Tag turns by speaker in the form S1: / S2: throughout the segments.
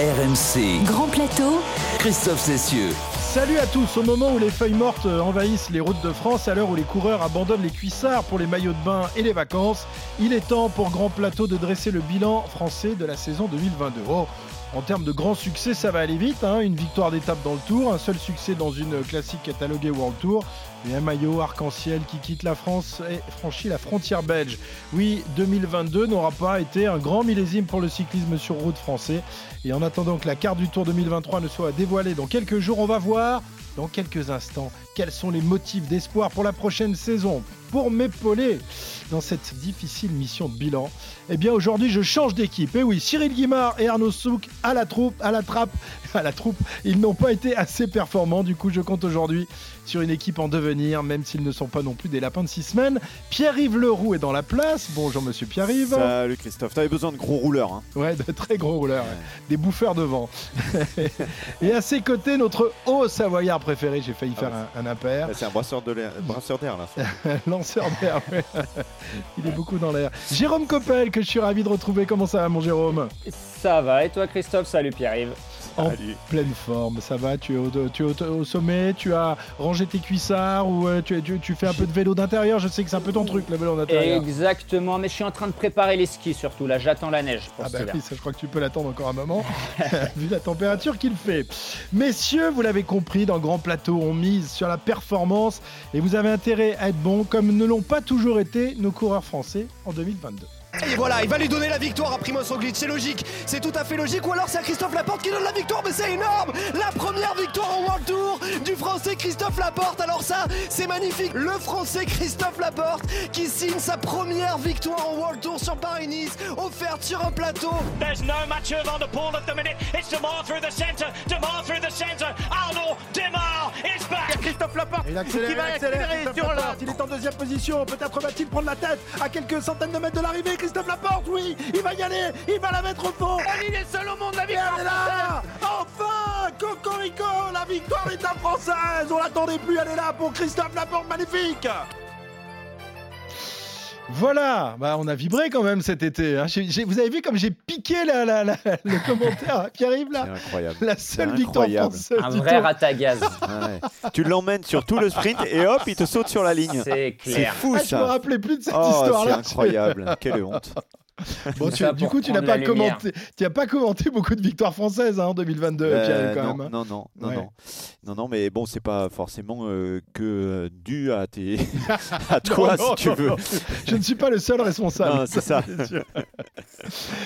S1: RMC.
S2: Grand plateau.
S1: Christophe Cessieux.
S3: Salut à tous. Au moment où les feuilles mortes envahissent les routes de France, à l'heure où les coureurs abandonnent les cuissards pour les maillots de bain et les vacances, il est temps pour Grand Plateau de dresser le bilan français de la saison 2022. Oh, en termes de grands succès, ça va aller vite. hein. Une victoire d'étape dans le Tour, un seul succès dans une classique cataloguée World Tour, et un maillot arc-en-ciel qui quitte la France et franchit la frontière belge. Oui, 2022 n'aura pas été un grand millésime pour le cyclisme sur route français. Et en attendant que la carte du Tour 2023 ne soit dévoilée dans quelques jours, on va voir dans quelques instants quels sont les motifs d'espoir pour la prochaine saison. Pour m'épauler dans cette difficile mission de bilan, eh bien aujourd'hui je change d'équipe. Et oui, Cyril Guimard et Arnaud Souk à la troupe, à la trappe, à la troupe, ils n'ont pas été assez performants. Du coup, je compte aujourd'hui sur une équipe en devenir, même s'ils ne sont pas non plus des lapins de six semaines. Pierre-Yves Leroux est dans la place. Bonjour Monsieur Pierre-Yves.
S4: Salut Christophe, t'avais besoin de gros rouleurs. Hein.
S3: Ouais, de très gros rouleurs, ouais. des bouffeurs de vent. et à ses côtés, notre haut savoyard préféré, j'ai failli faire un, un impair.
S4: C'est un brasseur de l'air- brasseur d'air là.
S3: Lanceur d'air, ouais. il est beaucoup dans l'air. Jérôme Coppel, que je suis ravi de retrouver. Comment ça va, mon Jérôme?
S5: Ça va, et toi Christophe? Salut Pierre-Yves.
S3: En
S4: Salut.
S3: pleine forme, ça va? Tu es au, tu es au- au sommet? Tu as rangé tes cuissards Ou euh, tu, tu- tu fais un peu de vélo d'intérieur Je sais que c'est un peu ton truc, le vélo d'intérieur.
S5: Exactement, mais je suis en train de préparer les skis surtout, là j'attends la neige pour
S3: Ah bah oui, ça je crois que tu peux l'attendre encore un moment, vu la température qu'il fait. Messieurs, vous l'avez compris, dans le Grand Plateau, on mise sur la performance et vous avez intérêt à être bon, comme ne l'ont pas toujours été nos coureurs français en 2022.
S6: Et voilà, il va lui donner la victoire à Primoz Roglic, c'est logique, c'est tout à fait logique. Ou alors c'est à Christophe Laporte qui donne la victoire, mais c'est énorme La première victoire en World Tour du Français Christophe Laporte. Alors ça, c'est magnifique. Le Français Christophe Laporte qui signe sa première victoire en World Tour sur Paris-Nice, offerte sur un plateau.
S7: There's no Mathieu Van der Poel at the minute. It's Demar through the centre. Demar through the centre. Arnaud Demar is back.
S6: Christophe Laporte
S3: Il accélère,
S6: qui va
S3: il accélère,
S6: accélérer
S3: Christophe
S6: sur la...
S3: Il est en deuxième position, peut-être va-t-il prendre la tête à quelques centaines de mètres de l'arrivée, Christophe Laporte, oui, il va y aller, il va la mettre au fond,
S6: Il est seul au monde, la victoire
S3: elle est là. Enfin Cocorico La victoire est à française. On l'attendait plus, elle est là pour Christophe Laporte, magnifique voilà, bah on a vibré quand même cet été. hein. Vous avez vu comme j'ai piqué la, la- la- le commentaire à Pierre-Yves
S4: C'est
S3: là
S4: incroyable.
S3: La seule
S4: C'est
S3: victoire
S4: incroyable.
S3: française
S5: Un vrai
S3: Tour.
S5: rat à gaz,
S4: Ouais. tu l'emmènes sur tout le sprint et hop, il te saute sur la ligne.
S5: c'est
S4: C'est
S5: clair.
S4: fou
S3: Ah, je me
S4: ça.
S3: rappelais plus de cette
S4: Oh,
S3: histoire
S4: c'est
S3: là.
S4: incroyable. Quelle honte.
S3: Bon, tu- du coup, tu n'as pas
S5: lumière.
S3: commenté, tu as pas commenté beaucoup de victoires françaises hein, en 2022,
S4: Euh,
S3: Pierre-Yves, quand
S4: non,
S3: même. hein.
S4: non, non, non,
S3: Ouais.
S4: non, non, non, mais bon, c'est pas forcément euh, que euh, dû à tes, à toi
S3: Non, non,
S4: si tu veux.
S3: Je ne suis pas le seul responsable.
S4: C'est ça.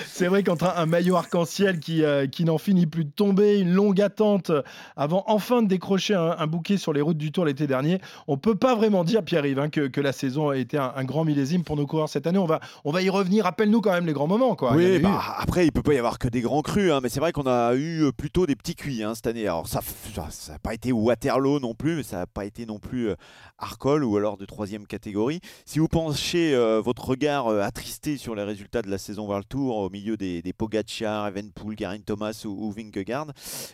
S3: c'est vrai qu'entre un, un maillot arc-en-ciel qui, euh, qui n'en finit plus de tomber, une longue attente avant enfin de décrocher un, un bouquet sur les routes du Tour l'été dernier, on peut pas vraiment dire, Pierre-Yves, hein, que, que la saison a été un, un grand millésime pour nos coureurs cette année. On va, on va y revenir. Rappelle-nous quand même les grands moments. Quoi. Il
S4: Oui,
S3: eu.
S4: bah, après, il peut pas y avoir que des grands crus, hein, mais c'est vrai qu'on a eu euh, plutôt des petits cuits hein, cette année. Alors, ça n'a pas été Waterloo non plus, mais ça n'a pas été non plus euh, Arcole ou alors de troisième catégorie. Si vous penchez euh, votre regard euh, attristé sur les résultats de la saison World Tour au milieu des, des Pogacar, Evenpool, Garin Thomas ou, ou Vingegaard,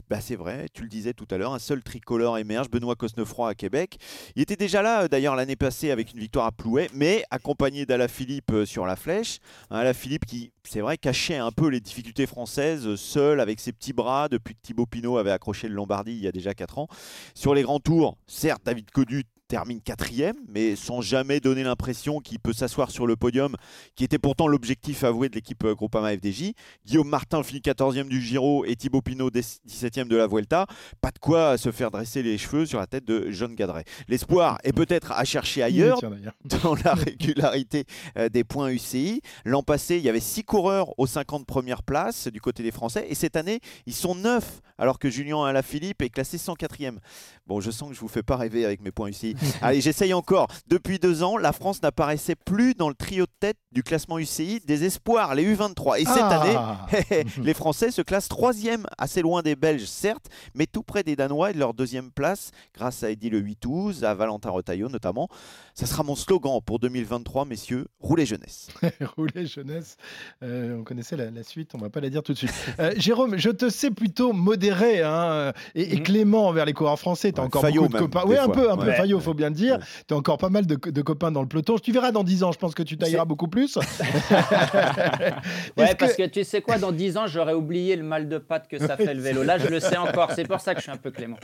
S4: bah, c'est vrai, tu le disais tout à l'heure, un seul tricolore émerge, Benoît Cosnefroy à Québec. Il était déjà là euh, d'ailleurs l'année passée avec une victoire à Plouet, mais accompagné d'Alaphilippe euh, sur la flèche. Un Alaphilippe qui, c'est vrai, cachait un peu les difficultés françaises, euh, seul avec ses petits bras depuis que Thibaut Pinot avait accroché le Lombardie il y a déjà 4 ans. Sur les grands tours, certes, David Codu termine quatrième, mais sans jamais donner l'impression qu'il peut s'asseoir sur le podium, qui était pourtant l'objectif avoué de l'équipe euh, Groupama FDJ. Guillaume Martin finit 14e du Giro et Thibaut Pinot 17e de la Vuelta. Pas de quoi se faire dresser les cheveux sur la tête de John Gadret. L'espoir est peut-être à chercher ailleurs,
S3: Tiens,
S4: dans la régularité euh, des points UCI. L'an passé, il y avait 6 coureurs aux 50 premières places du côté des Français. Et cette année, ils sont 9, alors que Julien Alaphilippe est classé 104e. Bon, je sens que je vous fais pas rêver avec mes points UCI. Allez, j'essaye encore. Depuis deux ans, la France n'apparaissait plus dans le trio de tête du classement UCI des espoirs, les U23. Et cette
S3: Ah.
S4: année, les Français se classent troisième, assez loin des Belges, certes, mais tout près des Danois et de leur deuxième place, grâce à Eddie Le 8 à Valentin Retailleau notamment. Ça sera mon slogan pour 2023, messieurs, roulez jeunesse.
S3: Rouler jeunesse. Euh, on connaissait la, la suite, on va pas la dire tout de suite. Euh, Jérôme, je te sais plutôt modéré hein, et, et
S5: Mhm.
S3: clément envers les coureurs français. T'as
S4: Ouais,
S3: encore beaucoup de copains. Oui, un peu, un peu.
S5: Ouais.
S3: Fayot, faut faut bien le dire. Tu as encore pas mal de, de, copains dans le peloton. Tu verras dans 10 ans, je pense que tu tailleras beaucoup plus.
S5: ouais, parce que... tu sais quoi, dans 10 ans, j'aurais oublié le mal de patte que ça fait le vélo. Là, je le sais encore. C'est pour ça que je suis un peu clément.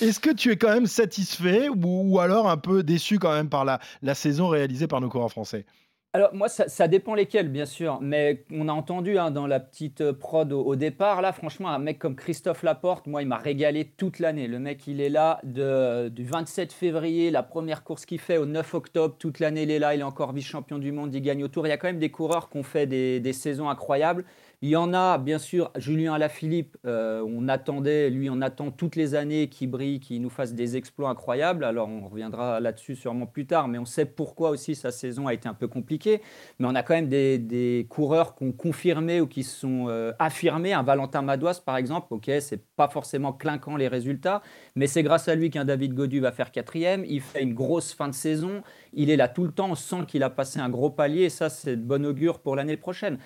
S3: Est-ce que tu es quand même satisfait ou, alors un peu déçu quand même par la, la saison réalisée par nos coureurs français?
S5: Alors moi, ça, dépend lesquels, bien sûr, mais on a entendu hein, dans la petite euh, prod au, départ, là, franchement, un mec comme Christophe Laporte, moi, il m'a régalé toute l'année. Le mec, il est là du 27 février, la première course qu'il fait, au 9 octobre, toute l'année, il est là, il est encore vice-champion du monde, il gagne au tour. Il y a quand même des coureurs qui ont fait des saisons incroyables. Il y en a, bien sûr, Julien Alaphilippe, euh, on attendait, lui, on attend toutes les années qu'il brille, qu'il nous fasse des exploits incroyables. Alors, on reviendra là-dessus sûrement plus tard, mais on sait pourquoi aussi sa saison a été un peu compliquée. Mais on a quand même des, coureurs qui ont confirmé ou qui sont euh, affirmés. Un Valentin Madouas, par exemple, ok, c'est pas forcément clinquant les résultats, mais c'est grâce à lui qu'un David Godu va faire quatrième. Il fait une grosse fin de saison. Il est là tout le temps. On sent qu'il a passé un gros palier. Et ça, c'est de bon augure pour l'année prochaine.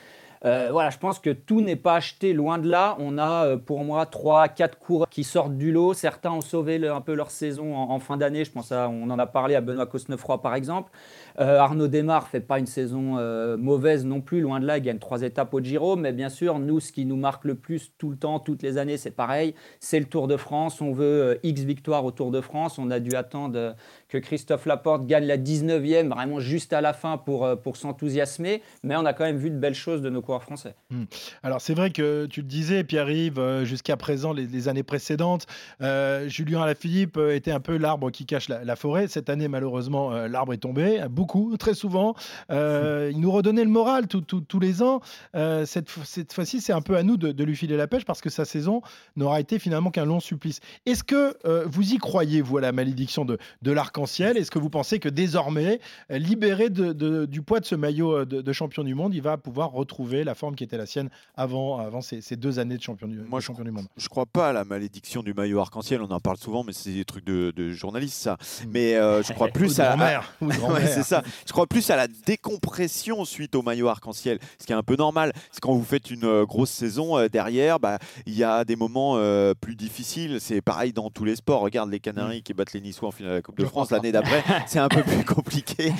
S5: Euh, voilà, je pense que tout n'est pas acheté loin de là. On a euh, pour moi 3 4 coureurs qui sortent du lot. Certains ont sauvé un peu leur saison en, fin d'année. Je pense à, on en a parlé à Benoît Cosnefroy par exemple. Euh, Arnaud Desmar fait pas une saison mauvaise non plus, loin de là. Il gagne trois étapes au Giro. Mais bien sûr, nous, ce qui nous marque le plus tout le temps, toutes les années, c'est pareil. C'est le Tour de France. On veut X victoires au Tour de France. On a dû attendre que Christophe Laporte gagne la 19e, vraiment juste à la fin pour, pour s'enthousiasmer. Mais on a quand même vu de belles choses de nos coureurs français.
S3: Hmm. Alors c'est vrai que tu le disais, Pierre-Yves, euh, jusqu'à présent, les, années précédentes, euh, Julien Alaphilippe euh, était un peu l'arbre qui cache la, forêt. Cette année, malheureusement, l'arbre est tombé, beaucoup, très souvent. il nous redonnait le moral tous les ans. cette, cette fois-ci, c'est un peu à nous de, lui filer la pêche parce que sa saison n'aura été finalement qu'un long supplice. Est-ce que vous y croyez, vous, à la malédiction de, de Est-ce que vous pensez que désormais, libéré de, du poids de ce maillot de, champion du monde, il va pouvoir retrouver la forme qui était la sienne avant, avant ces, deux années de champion du,
S4: Moi,
S3: champion du monde?
S4: Je crois pas à la malédiction du maillot arc-en-ciel. On en parle souvent, mais c'est des trucs de, journalistes, ça. Hmm. Mais euh, je crois plus à, c'est ça. Je crois plus à la décompression suite au maillot arc-en-ciel, ce qui est un peu normal. C'est quand vous faites une euh, grosse saison euh, derrière, bah il y a des moments plus difficiles. C'est pareil dans tous les sports. Regarde les Canaries hmm. qui battent les Niçois en finale de la Coupe de France l'année d'après. c'est un peu plus compliqué.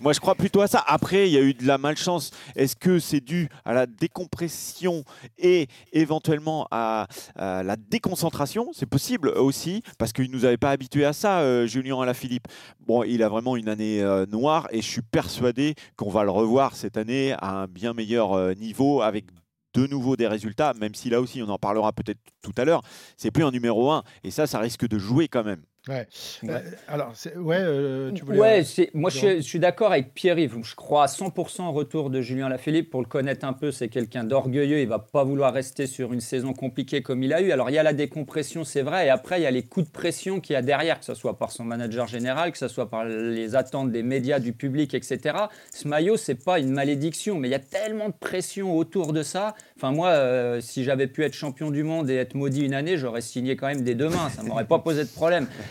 S4: Moi, je crois plutôt à ça. Après, il y a eu de la malchance. Est-ce que c'est dû à la décompression et éventuellement à, la déconcentration? C'est possible aussi, parce qu'il ne nous avait pas habitués à ça, euh, Julien Alaphilippe. Bon, il a vraiment une année euh, noire et je suis persuadé qu'on va le revoir cette année à un bien meilleur euh, niveau avec de nouveau des résultats, même si là aussi on en parlera peut-être tout à l'heure, c'est plus un numéro 1 et ça, ça risque de jouer quand même.
S3: Ouais. Euh, alors, ouais, euh, tu
S5: voulais. Ouais, moi je, suis d'accord avec Pierre-Yves. Je crois à 100% au retour de Julien Lafilippe. Pour le connaître un peu, c'est quelqu'un d'orgueilleux. Il va pas vouloir rester sur une saison compliquée comme il a eu. Alors, il y a la décompression, c'est vrai. Et après, il y a les coups de pression qu'il y a derrière, que ce soit par son manager général, que ce soit par les attentes des médias, du public, etc. Ce maillot, c'est pas une malédiction, mais il y a tellement de pression autour de ça. Enfin, moi, euh, si j'avais pu être champion du monde et être maudit une année, j'aurais signé quand même des deux mains. Ça m'aurait pas posé de problème.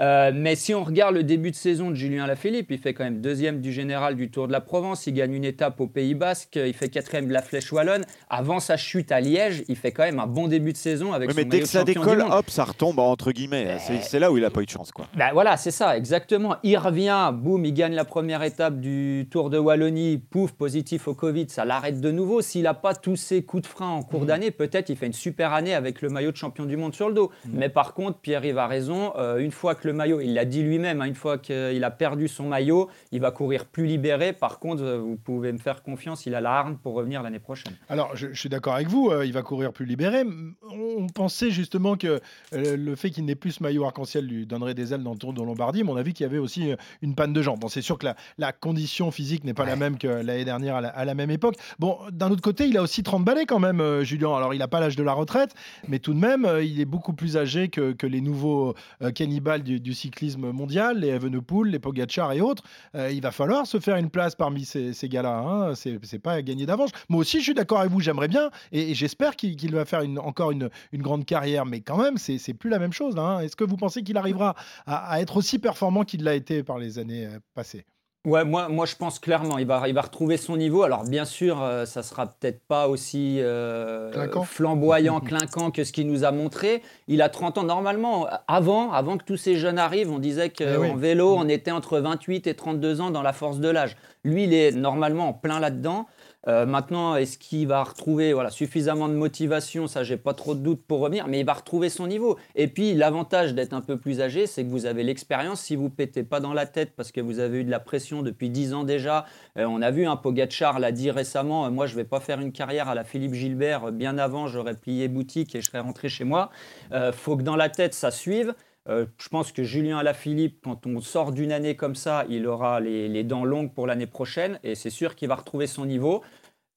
S5: Euh, mais si on regarde le début de saison de Julien Lafilippe, il fait quand même deuxième du général du Tour de la Provence, il gagne une étape au Pays Basque, il fait quatrième de la Flèche Wallonne. Avant sa chute à Liège, il fait quand même un bon début de saison avec
S4: oui, mais dès que ça décolle, hop, ça retombe entre guillemets. C'est là où il n'a pas eu de chance, quoi.
S5: Ben voilà, c'est ça, exactement. Il revient, boum, il gagne la première étape du Tour de Wallonie, pouf, positif au Covid, ça l'arrête de nouveau. S'il n'a pas tous ses coups de frein en cours mmh. d'année, peut-être il fait une super année avec le maillot de champion du monde sur le dos. Mmh. Mais par contre, Pierre-Yves a raison. Euh, une fois que le maillot, il l'a dit lui-même, hein, une fois qu'il a perdu son maillot, il va courir plus libéré. Par contre, euh, vous pouvez me faire confiance, il a la harne pour revenir l'année prochaine.
S3: Alors, je, suis d'accord avec vous, euh, il va courir plus libéré. On pensait justement que euh, le fait qu'il n'ait plus ce maillot arc-en-ciel lui donnerait des ailes dans le Tour de Lombardie, mais on a vu qu'il y avait aussi une panne de jambes. Bon, c'est sûr que la, condition physique n'est pas la même que l'année dernière à la, même époque. Bon, d'un autre côté, il a aussi 30 balais quand même, Julien. Alors, il n'a pas l'âge de la retraite, mais tout de même, il est beaucoup plus âgé que, les nouveaux cannibales du, du cyclisme mondial, les Evenepoel, les Pogacar et autres. Euh, il va falloir se faire une place parmi ces, gars-là. Hein. C'est pas gagner d'avance. Moi aussi, je suis d'accord avec vous. J'aimerais bien et, j'espère qu'il va faire encore une, grande carrière. Mais quand même, c'est plus la même chose. Hein. Est-ce que vous pensez qu'il arrivera à, être aussi performant qu'il l'a été par les années euh, passées?
S5: Ouais, moi, moi je pense clairement, il va, il va retrouver son niveau. Alors bien sûr, euh, ça sera peut-être pas aussi euh,
S3: Clinquant.
S5: flamboyant, clinquant que ce qu'il nous a montré. Il a 30 ans. Normalement, avant, avant que tous ces jeunes arrivent, on disait
S3: Eh
S5: qu'en
S3: oui.
S5: vélo, on était entre 28 et 32 ans dans la force de l'âge. Lui, il est normalement en plein là-dedans. Euh, maintenant, est-ce qu'il va retrouver voilà, suffisamment de motivation Ça, j'ai pas trop de doutes pour revenir, mais il va retrouver son niveau. Et puis, l'avantage d'être un peu plus âgé, c'est que vous avez l'expérience. Si vous pétez pas dans la tête parce que vous avez eu de la pression depuis 10 ans déjà, euh, on a vu, un Pogacar l'a dit récemment, euh, moi, je vais pas faire une carrière à la Philippe Gilbert. Bien avant, j'aurais plié boutique et je serais rentré chez moi. Faut que dans la tête, ça suive. Euh, je pense que Julien Alaphilippe, quand on sort d'une année comme ça, il aura les, les dents longues pour l'année prochaine et c'est sûr qu'il va retrouver son niveau.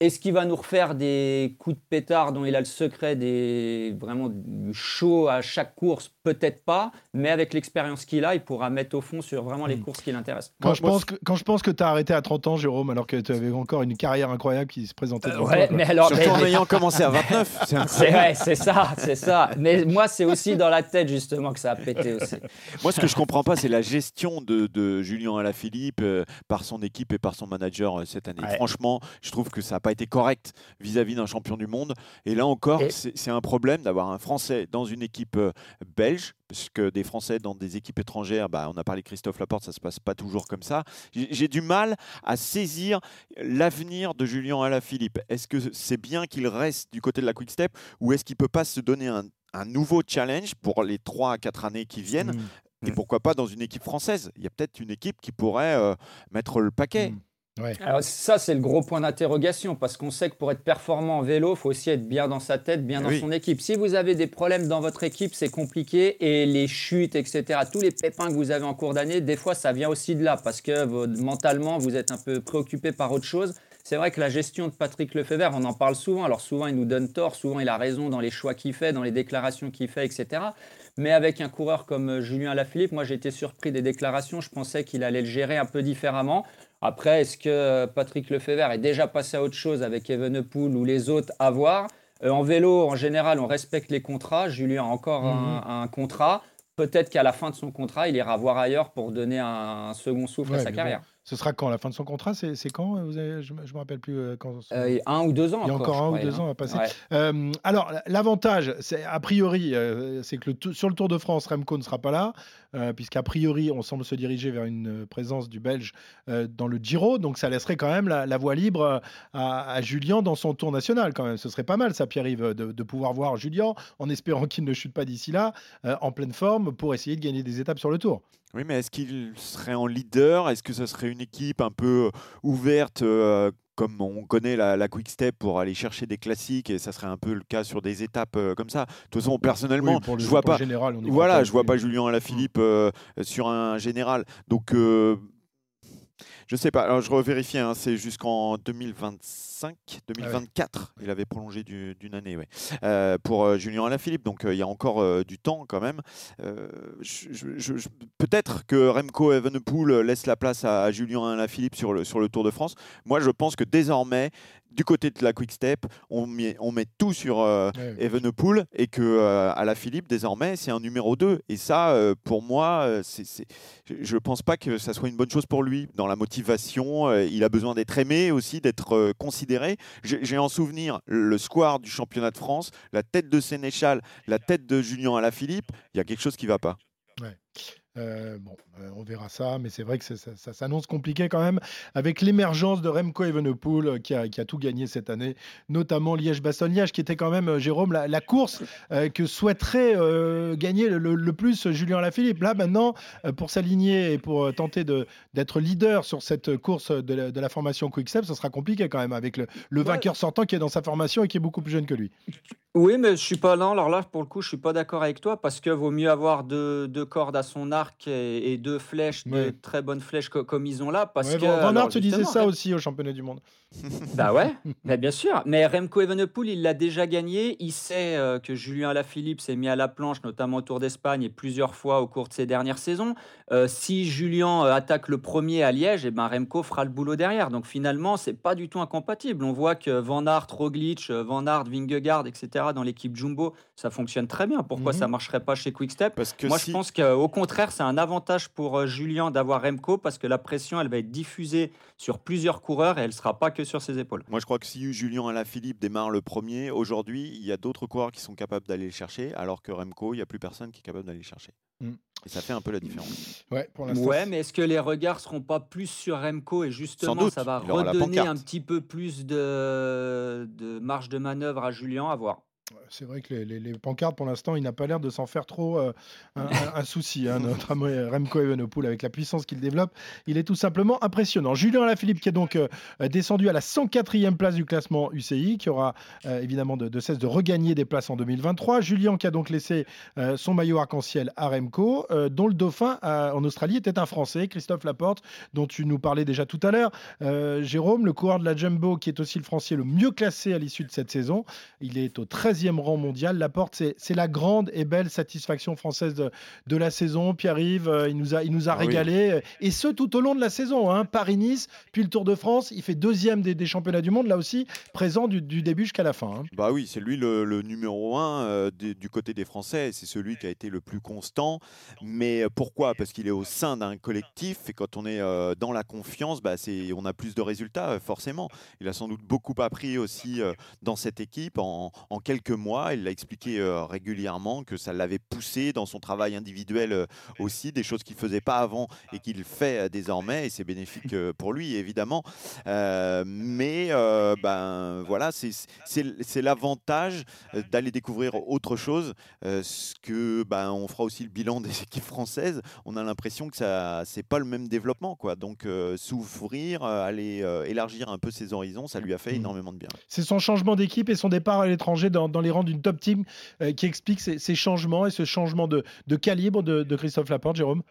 S5: Est-ce qu'il va nous refaire des coups de pétard dont il a le secret, des, vraiment du chaud à chaque course? Peut-être pas, mais avec l'expérience qu'il a, il pourra mettre au fond sur vraiment les
S3: Mm.
S5: courses qui l'intéressent.
S3: Quand, je pense que, quand je pense que tu as arrêté à 30 ans, Jérôme, alors que tu avais encore une carrière incroyable qui se présentait devant
S5: Euh, Ouais,
S3: toi,
S5: mais alors,
S4: Surtout
S5: mais-
S4: en ayant commencé à 29. c'est
S5: ouais, c'est ça, c'est ça. Mais moi, c'est aussi dans la tête justement que ça a pété aussi.
S4: Moi, ce que je comprends pas, c'est la gestion de, de Julien Alaphilippe euh, par son équipe et par son manager euh, cette année.
S5: Ouais.
S4: Franchement, je trouve que ça n'a pas été correct vis-à-vis d'un champion du monde. Et là encore,
S5: Et-
S4: c'est c'est un problème d'avoir un Français dans une équipe euh, belge. Parce que des Français dans des équipes étrangères, bah, on a parlé de Christophe Laporte, ça se passe pas toujours comme ça. J'ai j'ai du mal à saisir l'avenir de Julien Alaphilippe. Est-ce que c'est bien qu'il reste du côté de la Quick Step ou est-ce qu'il peut pas se donner un, un nouveau challenge pour les 3 à 4 années qui viennent
S3: Mm.
S4: et pourquoi pas dans une équipe française? Il y a peut-être une équipe qui pourrait euh, mettre le paquet.
S3: Mm. Ouais.
S5: Alors ça, c'est le gros point d'interrogation, parce qu'on sait que pour être performant en vélo, il faut aussi être bien dans sa tête, bien
S4: Eh
S5: dans
S4: oui.
S5: son équipe. Si vous avez des problèmes dans votre équipe, c'est compliqué, et les chutes, etc., tous les pépins que vous avez en cours d'année, des fois, ça vient aussi de là, parce que vous- mentalement, vous êtes un peu préoccupé par autre chose. C'est vrai que la gestion de Patrick Lefebvre, on en parle souvent, alors souvent il nous donne tort, souvent il a raison dans les choix qu'il fait, dans les déclarations qu'il fait, etc. Mais avec un coureur comme euh, Julien Alaphilippe, moi j'ai été surpris des déclarations, je pensais qu'il allait le gérer un peu différemment. Après, est-ce que euh, Patrick Lefebvre est déjà passé à autre chose avec Evenepoel ou les autres à voir? Euh, En vélo, en général, on respecte les contrats. Julien a encore un, un contrat. Peut-être qu'à la fin de son contrat, il ira voir ailleurs pour donner un, un second souffle
S3: Ouais,
S5: à sa carrière.
S3: Ce sera quand? La fin de son contrat C'est c'est quand? Vous avez- Je ne me rappelle plus euh, quand.
S5: Euh, y a un ou deux ans
S3: Il y a encore
S5: je
S3: un ou deux
S5: hein.
S3: ans à passer.
S5: Ouais.
S3: Euh, alors, l'avantage, c'est a priori, euh, c'est que le sur le Tour de France, Remco ne sera pas là, euh, puisqu'a priori, on semble se diriger vers une euh, présence du Belge euh, dans le Giro, donc ça laisserait quand même la, voie libre euh, à, Julien dans son Tour national, quand même. Ce serait pas mal, ça, Pierre-Yves, de, pouvoir voir Julien, en espérant qu'il ne chute pas d'ici là, euh, en pleine forme, pour essayer de gagner des étapes sur le Tour.
S4: Oui, mais est-ce qu'il serait en leader? Est-ce que ce serait une équipe un peu euh, ouverte euh, comme on connaît la, la Quick Step pour aller chercher des classiques et ça serait un peu le cas sur des étapes euh, comme ça. De toute façon, personnellement,
S3: Oui,
S4: je vois pas.
S3: général, on
S4: Voilà, je vois pas. Julien Alaphilippe euh, sur un général. Donc, euh, je sais pas. Alors, je revérifiais. hein, c'est jusqu'en 2025, 2024. Il avait prolongé du- d'une année, ouais. Euh, pour euh, Julien Alaphilippe. Donc, euh, il y a encore euh, du temps quand même. Peut-être que Remco Evenepoel laisse la place à, à Julien Alaphilippe sur le, sur le Tour de France. Moi, je pense que désormais, du côté de la Quick Step, on met, on met tout sur euh,
S3: Ouais.
S4: Evenepoel et que euh, Alaphilippe désormais c'est un numéro 2 et ça euh, pour moi c'est, je pense pas que ça soit une bonne chose pour lui dans la motivation euh, il a besoin d'être aimé aussi d'être euh, considéré. J'ai, en souvenir le square du championnat de France la tête de Sénéchal la tête de Julien Alaphilippe. Il y a quelque chose qui va pas
S3: Euh, bon, euh, on verra ça, mais c'est vrai que ça, ça s'annonce compliqué quand même avec l'émergence de Remco Evenepoel euh, qui a, qui a tout gagné cette année, notamment Liège-Bastogne-Liège, qui était quand même, Jérôme, la, la course que souhaiterait gagner le, plus Julien Lafilippe. Là, maintenant, pour s'aligner et pour tenter d'être leader sur cette course de la, de la formation Quick-Step, ce sera compliqué quand même avec le, vainqueur sortant qui est dans sa formation et qui est beaucoup plus jeune que lui.
S5: Oui, mais je suis pas là. Alors là, pour le coup, je suis pas d'accord avec toi parce que vaut mieux avoir deux, deux cordes à son arc et, et deux flèches,
S3: Ouais.
S5: deux très bonnes flèches co- comme ils ont là. Parce
S3: Ouais,
S5: que
S3: Van
S5: alors,
S3: Aert disait ça aussi au championnat du monde.
S5: Bah ouais, mais bien sûr. Mais Remco Evenepoel, il l'a déjà gagné. Il sait euh, que Julien Alaphilippe s'est mis à la planche, notamment au Tour d'Espagne et plusieurs fois au cours de ces dernières saisons. Euh, si Julien euh, attaque le premier à Liège, et ben Remco fera le boulot derrière. Donc finalement, c'est pas du tout incompatible. On voit que Van Aert, Roglic, Van Aert, Vingegaard, etc. dans l'équipe Jumbo, ça fonctionne très bien. Pourquoi
S3: Mhm.
S5: ça marcherait pas chez Quickstep?
S4: Parce que
S5: Moi,
S4: si-
S5: je pense qu'au contraire, contraire, c'est un avantage pour euh, Julien d'avoir Remco parce que la pression, elle va être diffusée sur plusieurs coureurs et elle ne sera pas que sur ses épaules.
S4: Moi, je crois que si Julien Alaphilippe démarre le premier, aujourd'hui, il y a d'autres coureurs qui sont capables d'aller le chercher, alors que Remco, il n'y a plus personne qui est capable d'aller le chercher.
S3: Mm.
S4: Et ça fait un peu la différence.
S3: Ouais, pour l'instant.
S5: Ouais, mais est-ce que les regards seront pas plus sur Remco et justement
S4: doute,
S5: ça va redonner un petit peu plus de, de marge de manœuvre à Julien à voir.
S3: C'est vrai que les, les- les pancartes, pour l'instant, il n'a pas l'air de s'en faire trop euh, un, souci, hein, notre ami Remco Evenepoel, avec la puissance qu'il développe. Il est tout simplement impressionnant. Julien Alaphilippe, qui est donc euh, descendu à la 104e place du classement UCI, qui aura euh, évidemment de, de cesse de regagner des places en 2023. Julien, qui a donc laissé euh, son maillot arc-en-ciel à Remco, euh, dont le dauphin euh, en Australie était un Français, Christophe Laporte, dont tu nous parlais déjà tout à l'heure. Euh, Jérôme, le coureur de la Jumbo, qui est aussi le Français le mieux classé à l'issue de cette saison. Il est au 13e rang mondial. Laporte, c'est c'est la grande et belle satisfaction française de, de la saison. Pierre-Yves, euh, il nous a, il nous a
S4: Ah oui.
S3: régalé. Et ce, tout au long de la saison. hein. Paris-Nice, puis le Tour de France. Il fait deuxième des, des championnats du monde, là aussi, présent du, du début jusqu'à la fin. hein.
S4: Bah oui, c'est lui le, le numéro un euh, du côté des Français. C'est celui qui a été le plus constant. Mais euh, pourquoi? Parce qu'il est au sein d'un collectif et quand on est euh, dans la confiance, bah c'est, on a plus de résultats euh, forcément. Il a sans doute beaucoup appris aussi euh, dans cette équipe en, en quelques mois. Il l'a expliqué euh, régulièrement que ça l'avait poussé dans son travail individuel euh, aussi, des choses qu'il faisait pas avant et qu'il fait désormais. Et c'est bénéfique pour lui évidemment. Mais ben voilà, c'est l'avantage d'aller découvrir autre chose. ce que ben on fera aussi le bilan des équipes françaises. On a l'impression que ça c'est pas le même développement quoi. Donc s'ouvrir, aller élargir un peu ses horizons, ça lui a fait
S3: Mhm.
S4: énormément de bien.
S3: C'est son changement d'équipe et son départ à l'étranger dans, dans les rangs d'une top team euh, qui explique ces, changements et ce changement de, calibre de, de Christophe Laporte, Jérôme?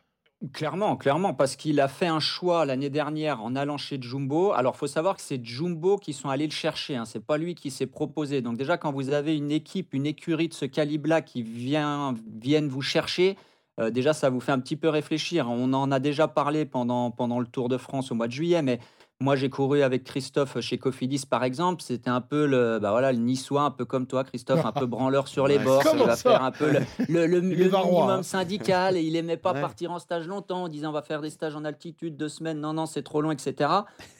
S5: Clairement, clairement, parce qu'il a fait un choix l'année dernière en allant chez Jumbo. Alors, faut savoir que c'est Jumbo qui sont allés le chercher. Hein. C'est pas lui qui s'est proposé. Donc déjà, quand vous avez une équipe, une écurie de ce calibre-là qui vient, viennent vous chercher, euh, déjà, ça vous fait un petit peu réfléchir. On en a déjà parlé pendant, pendant le Tour de France au mois de juillet, mais moi, j'ai couru avec Christophe chez Cofidis, par exemple. C'était un peu le, bah voilà, le niçois, un peu comme toi, Christophe, un peu branleur sur les
S4: Ouais,
S5: bords. Il va faire un peu le, le, le-
S3: Il
S5: le
S3: est varois,
S5: minimum
S3: hein.
S5: syndical et il aimait pas
S4: Ouais.
S5: partir en stage longtemps en disant on va faire des stages en altitude deux semaines. Non, non, c'est trop long, etc.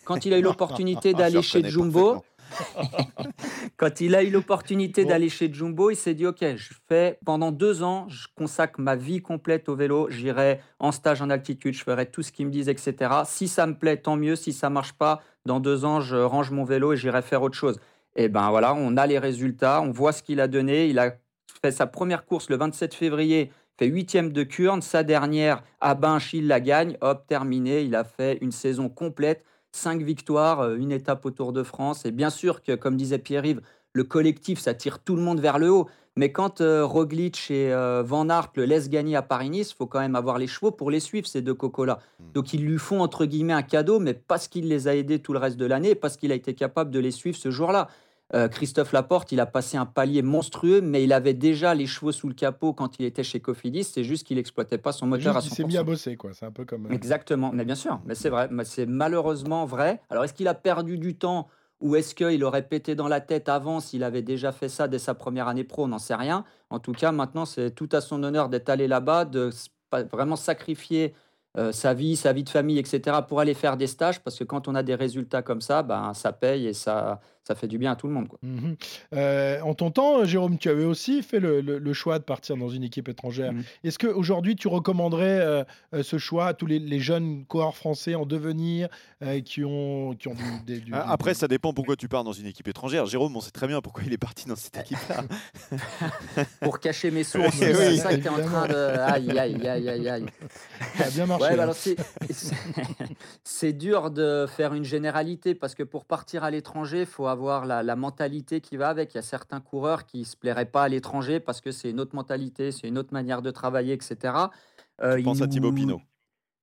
S5: Quand il a eu l'opportunité d'aller chez Jumbo. quand il a eu l'opportunité
S3: Bon.
S5: d'aller chez Jumbo, il s'est dit ok, je fais pendant deux ans, je consacre ma vie complète au vélo. J'irai en stage en altitude, je ferai tout ce qu'ils me disent, etc. Si ça me plaît, tant mieux. Si ça marche pas, dans deux ans, je range mon vélo et j'irai faire autre chose. Et ben voilà, on a les résultats, on voit ce qu'il a donné. Il a fait sa première course le 27 février, fait huitième de Kurn. Sa dernière à Binche, il la gagne. Hop, terminé. Il a fait une saison complète, cinq victoires, euh, une étape au Tour de France. Et bien sûr que, comme disait Pierre-Yves, le collectif, ça tire tout le monde vers le haut. Mais quand euh, Roglic et euh, Van Aert le laissent gagner à Paris-Nice, il faut quand même avoir les chevaux pour les suivre, ces deux cocos-là.
S4: Mm.
S5: Donc ils lui font entre guillemets un cadeau, mais parce qu'il les a aidés tout le reste de l'année, parce qu'il a été capable de les suivre ce jour-là. Euh, Christophe Laporte, il a passé un palier monstrueux, mais il avait déjà les chevaux sous le capot quand il était chez Cofidis. C'est juste qu'il exploitait pas son moteur à
S3: Juste,
S5: 100%.
S3: il s'est mis à bosser, quoi. C'est un peu comme. euh,
S5: Exactement, mais bien sûr, mais c'est vrai, mais c'est malheureusement vrai. Alors est-ce qu'il a perdu du temps ou est-ce qu'il aurait pété dans la tête avant s'il avait déjà fait ça dès sa première année pro? On n'en sait rien. En tout cas, maintenant, c'est tout à son honneur d'être allé là-bas, de vraiment sacrifier euh, sa vie, sa vie de famille, etc. pour aller faire des stages, parce que quand on a des résultats comme ça, ben, ça paye et ça, ça fait du bien à tout le monde. Quoi.
S3: Mhm. Euh, en ton temps, Jérôme, tu avais aussi fait le, le- le choix de partir dans une équipe étrangère.
S5: Mhm.
S3: Est-ce qu'aujourd'hui, tu recommanderais euh, euh, ce choix à tous les, les jeunes coureurs français en devenir euh, qui ont, qui ont du, des- du-
S4: Ah,
S3: du-
S4: Après, ça dépend pourquoi tu pars dans une équipe étrangère. Jérôme, on sait très bien pourquoi il est parti dans cette équipe-là.
S5: Pour cacher mes sources,
S4: Oui,
S5: c'est
S4: oui,
S5: ça que tu es en train de... Aïe, aïe, aïe, aïe, aïe.
S3: Ça a bien marché.
S5: Ouais, bah
S3: hein.
S5: c'est dur de faire une généralité parce que pour partir à l'étranger, il faut avoir la, la mentalité qui va avec. Il y a certains coureurs qui ne se plairaient pas à l'étranger parce que c'est une autre mentalité, c'est une autre manière de travailler, etc. Euh,
S4: Je pense à Thibaut Pinot?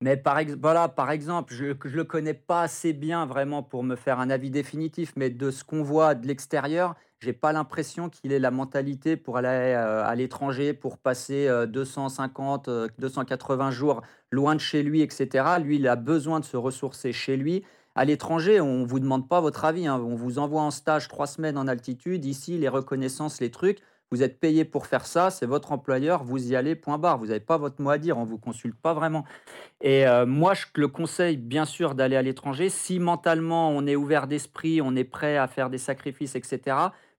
S5: Mais par, ex- voilà, par exemple, je ne le connais pas assez bien vraiment pour me faire un avis définitif, mais de ce qu'on voit de l'extérieur, j'ai pas l'impression qu'il ait la mentalité pour aller euh, à l'étranger, pour passer euh, 250, euh, 280 jours loin de chez lui, etc. Lui, il a besoin de se ressourcer chez lui. À l'étranger, on ne vous demande pas votre avis. hein. On vous envoie en stage trois semaines en altitude. Ici, les reconnaissances, les trucs, Vous êtes payé pour faire ça, c'est votre employeur, vous y allez, point barre. Vous n'avez pas votre mot à dire, on ne vous consulte pas vraiment. Et euh, moi, je le conseille bien sûr d'aller à l'étranger. Si mentalement on est ouvert d'esprit, on est prêt à faire des sacrifices, etc.,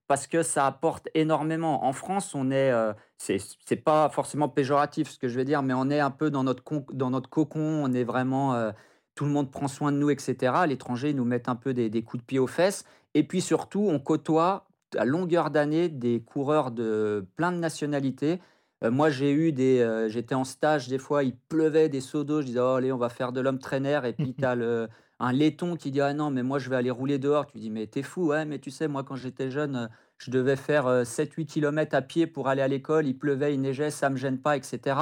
S5: parce que ça apporte énormément. En France, on est, euh, c'est pas forcément péjoratif ce que je vais dire, mais on est un peu dans notre, dans notre cocon, on est vraiment, euh, tout le monde prend soin de nous, etc. À l'étranger, ils nous mettent un peu des, des coups de pied aux fesses. Et puis surtout, on côtoie à longueur d'année des coureurs de plein de nationalités. Euh, moi, j'ai eu des, euh, j'étais en stage des fois, il pleuvait des seaux d'eau. Je disais, oh, allez, on va faire de l'homme traîneur. Et puis, tu as le, un laiton qui dit, ah non, mais moi, je vais aller rouler dehors. Tu dis, mais t'es fou, ouais, mais tu sais, moi, quand j'étais jeune, euh, je devais faire 7-8 km à pied pour aller à l'école. Il pleuvait, il neigeait, ça me gêne pas, etc.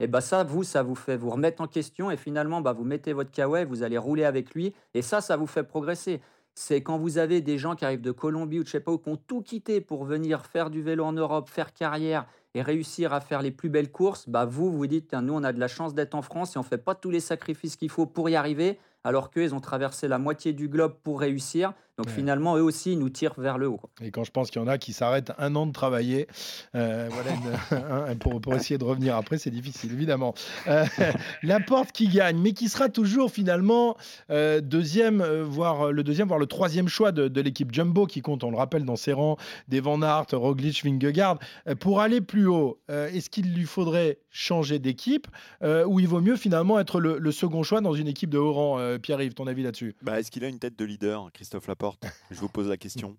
S5: Et bah ça, vous, ça vous fait vous remettre en question et finalement, bah, vous mettez votre kawaii, vous allez rouler avec lui et ça, ça vous fait progresser. C'est quand vous avez des gens qui arrivent de Colombie ou de je sais pas où, qui ont tout quitté pour venir faire du vélo en Europe, faire carrière et réussir à faire les plus belles courses, bah vous, vous dites, nous, on a de la chance d'être en France et on fait pas tous les sacrifices qu'il faut pour y arriver alors qu'eux, ont traversé la moitié du globe pour réussir. Donc finalement, eux aussi, ils nous tirent vers le haut.
S3: Et quand je pense qu'il y en a qui s'arrêtent un an de travailler euh, voilà, pour, essayer de revenir après, c'est difficile, évidemment. Euh, la porte qui gagne, mais qui sera toujours finalement euh, deuxième, voire le deuxième, voire le troisième choix de, l'équipe Jumbo, qui compte, on le rappelle, dans ses rangs, des Van Aert, Roglic, Vingegaard. pour aller plus haut, est-ce qu'il lui faudrait changer d'équipe ou il vaut mieux finalement être le, second choix dans une équipe de haut rang Pierre-Yves, ton avis là-dessus?
S4: Bah, Est-ce qu'il a une tête de leader, Christophe Laporte? Je vous pose la question.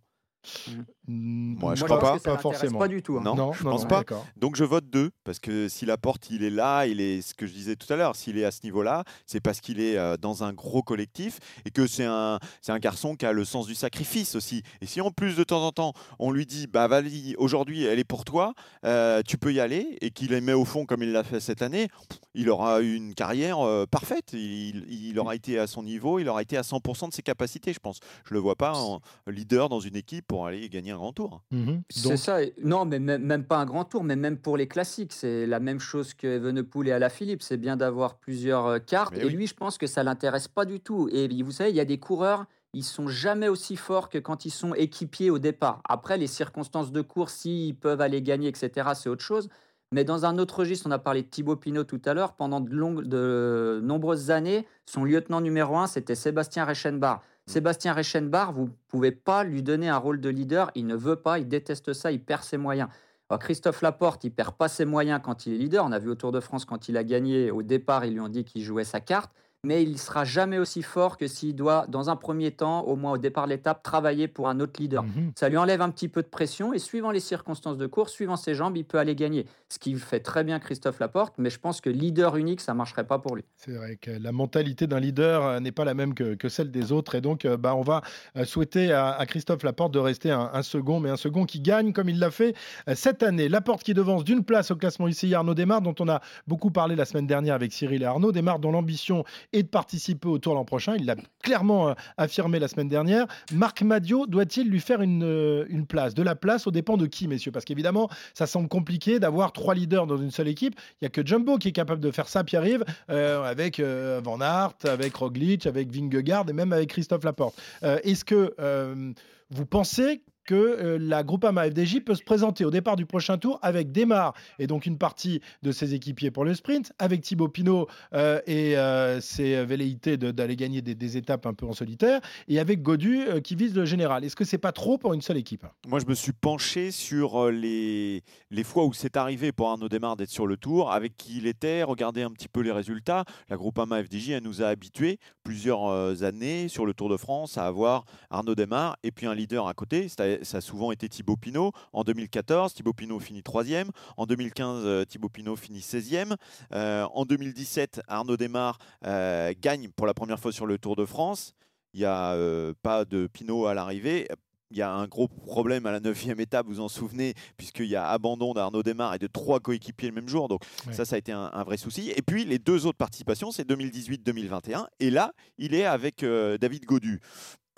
S3: Mm. Moi, je ne crois pas, pas forcément.
S5: Pas du tout.
S4: Hein. Non, je ne pense pas. Donc je vote 2 parce que si Laporte il est là, il est ce que je disais tout à l'heure, s'il est à ce niveau-là, c'est parce qu'il est euh, dans un gros collectif et que c'est un c'est un garçon qui a le sens du sacrifice aussi. Et si en plus de temps en temps on lui dit bah vas-y aujourd'hui elle est pour toi, euh, tu peux y aller et qu'il les met au fond comme il l'a fait cette année, il aura une carrière euh, parfaite. Il, il, aura été à son niveau, il aura été à 100% de ses capacités, je pense. Je le vois pas en leader dans une équipe pour aller gagner un grand tour.
S5: Mhm. C'est ça. Non, mais même pas un grand tour, mais même pour les classiques, c'est la même chose que Evenepoel et Alaphilippe. C'est bien d'avoir plusieurs euh, cartes. et lui, je pense que ça l'intéresse pas du tout. Et vous savez, il y a des coureurs ils sont jamais aussi forts que quand ils sont équipiers au départ. Après, les circonstances de course, s'ils peuvent aller gagner, etc., c'est autre chose. Mais dans un autre registre, on a parlé de Thibaut Pinot tout à l'heure, pendant de, longues, de nombreuses années, son lieutenant numéro un, c'était Sébastien Reichenbach. Sébastien Reichenbach, vous ne pouvez pas lui donner un rôle de leader. Il ne veut pas, il déteste ça, il perd ses moyens. Christophe Laporte, il perd pas ses moyens quand il est leader. On a vu au Tour de France quand il a gagné. Au départ, ils lui ont dit qu'il jouait sa carte mais il sera jamais aussi fort que s'il doit, dans un premier temps, au moins au départ de l'étape, travailler pour un autre leader. Mhm. Ça lui enlève un petit peu de pression et suivant les circonstances de course, suivant ses jambes, il peut aller gagner. Ce qui fait très bien Christophe Laporte, mais je pense que leader unique, ça marcherait pas pour lui.
S3: C'est vrai que la mentalité d'un leader euh, n'est pas la même que, celle des autres et donc euh, bah, on va euh, souhaiter à, Christophe Laporte de rester un, second, mais un second qui gagne comme il l'a fait cette année. Laporte qui devance d'une place au classement ici Arnaud Desmar, dont on a beaucoup parlé la semaine dernière avec Cyril et Arnaud. Desmar dont l'ambition et de participer au Tour l'an prochain. Il l'a clairement euh, affirmé la semaine dernière. Marc Madio doit-il lui faire une, euh, une place? De la place au dépend de qui, messieurs? Parce qu'évidemment, ça semble compliqué d'avoir trois leaders dans une seule équipe. Il n'y a que Jumbo qui est capable de faire ça, Pierre-Yves, euh, avec Van Aert, avec Roglic, avec Vingegaard et même avec Christophe Laporte. Est-ce que vous pensez que euh, la Groupama FDJ peut se présenter au départ du prochain tour avec Desmar et donc une partie de ses équipiers pour le sprint, avec Thibaut Pinot euh, et euh, ses velléités d'aller gagner des, étapes un peu en solitaire, et avec Godu qui vise le général. Est-ce que c'est pas trop pour une seule équipe?
S4: Moi, je me suis penché sur les, les fois où c'est arrivé pour Arnaud Desmar d'être sur le tour, avec qui il était, regarder un petit peu les résultats. La Groupama FDJ, elle nous a habitués plusieurs années sur le Tour de France à avoir Arnaud Desmar et puis un leader à côté, ça a souvent été Thibaut Pinot. En 2014, Thibaut Pinot finit troisième. En 2015, euh, Thibaut Pinot finit 16e. Euh, en 2017, Arnaud Desmar euh, gagne pour la première fois sur le Tour de France. Il n'y a pas de Pinot à l'arrivée. Il y a un gros problème à la neuvième étape, vous en souvenez, puisqu'il y a abandon d'Arnaud Desmar et de trois coéquipiers le même jour. Donc ça, ça a été un, vrai souci. Et puis les deux autres participations, c'est 2018-2021. Et là, il est avec David Godu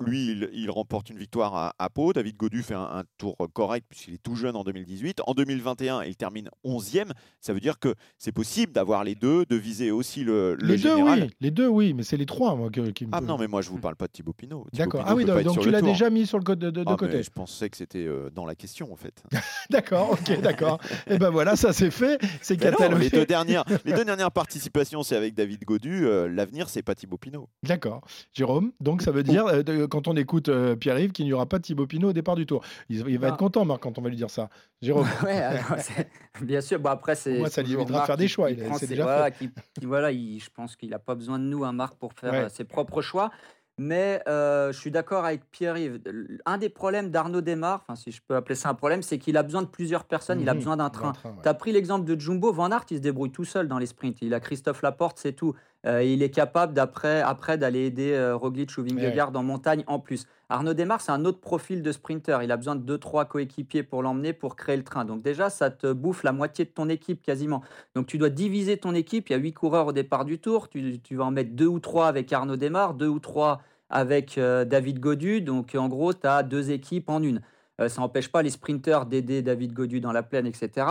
S4: lui, il, il remporte une victoire à, à Pau. David Godu fait un, un tour correct puisqu'il est tout jeune en 2018. En 2021, il termine 11e. Ça veut dire que c'est possible d'avoir les deux, de viser aussi le, le
S3: Les deux, oui. Les deux, oui. Mais c'est les trois, moi, que- qui me
S4: Ah non, mais moi, je vous parle pas de Thibaut Pinot.
S3: D'accord. Ah oui, donc tu l'as déjà mis sur le côté de, de
S4: Ah,
S3: côté.
S4: je pensais que c'était euh, dans la question, en fait.
S3: D'accord, ok, d'accord. Et ben voilà, ça c'est fait. C'est catalogé.
S4: les, deux dernières, les deux dernières participations, c'est avec David Godu. Euh, L'avenir, c'est pas Thibaut Pinot.
S3: D'accord. Jérôme, donc ça veut dire, euh, quand on écoute euh, Pierre-Yves, qu'il n'y aura pas Thibaut Pinot au départ du tour. Il, il va
S5: Non.
S3: être content, Marc, quand on va lui dire ça. Jérôme,
S5: Ouais, alors, c'est- bien sûr. Bon, après, c'est.
S3: Moi, ça lui évitera de faire des choix, il- c'est déjà
S5: voilà, qui- qui- voilà, il- je pense qu'il n'a pas besoin de nous, un Marc, pour faire
S3: Ouais.
S5: euh, ses propres choix. Mais euh, je suis d'accord avec Pierre-Yves. Un des problèmes d'Arnaud Desmar, enfin, si je peux appeler ça un problème, c'est qu'il a besoin de plusieurs personnes, il a
S3: Mhm.
S5: besoin d'un
S3: D'un
S5: train.
S3: train, ouais.
S5: Tu as pris l'exemple de Jumbo. Van Aert, il se débrouille tout seul dans les sprints. Il a Christophe Laporte, c'est tout. Euh, il est capable d'après après d'aller aider euh, Roglic ou Vingegaard en montagne en plus. Arnaud Desmar, c'est un autre profil de sprinter. Il a besoin de 2-3 coéquipiers pour l'emmener pour créer le train. Donc déjà, ça te bouffe la moitié de ton équipe quasiment. Donc tu dois diviser ton équipe. Il y a 8 coureurs au départ du tour. Tu, tu vas en mettre 2 ou 3 avec Arnaud Desmar, 2 ou 3 avec euh, David Godu. Donc en gros, tu as deux équipes en une. Ça n'empêche pas les sprinteurs d'aider David Godu dans la plaine, etc.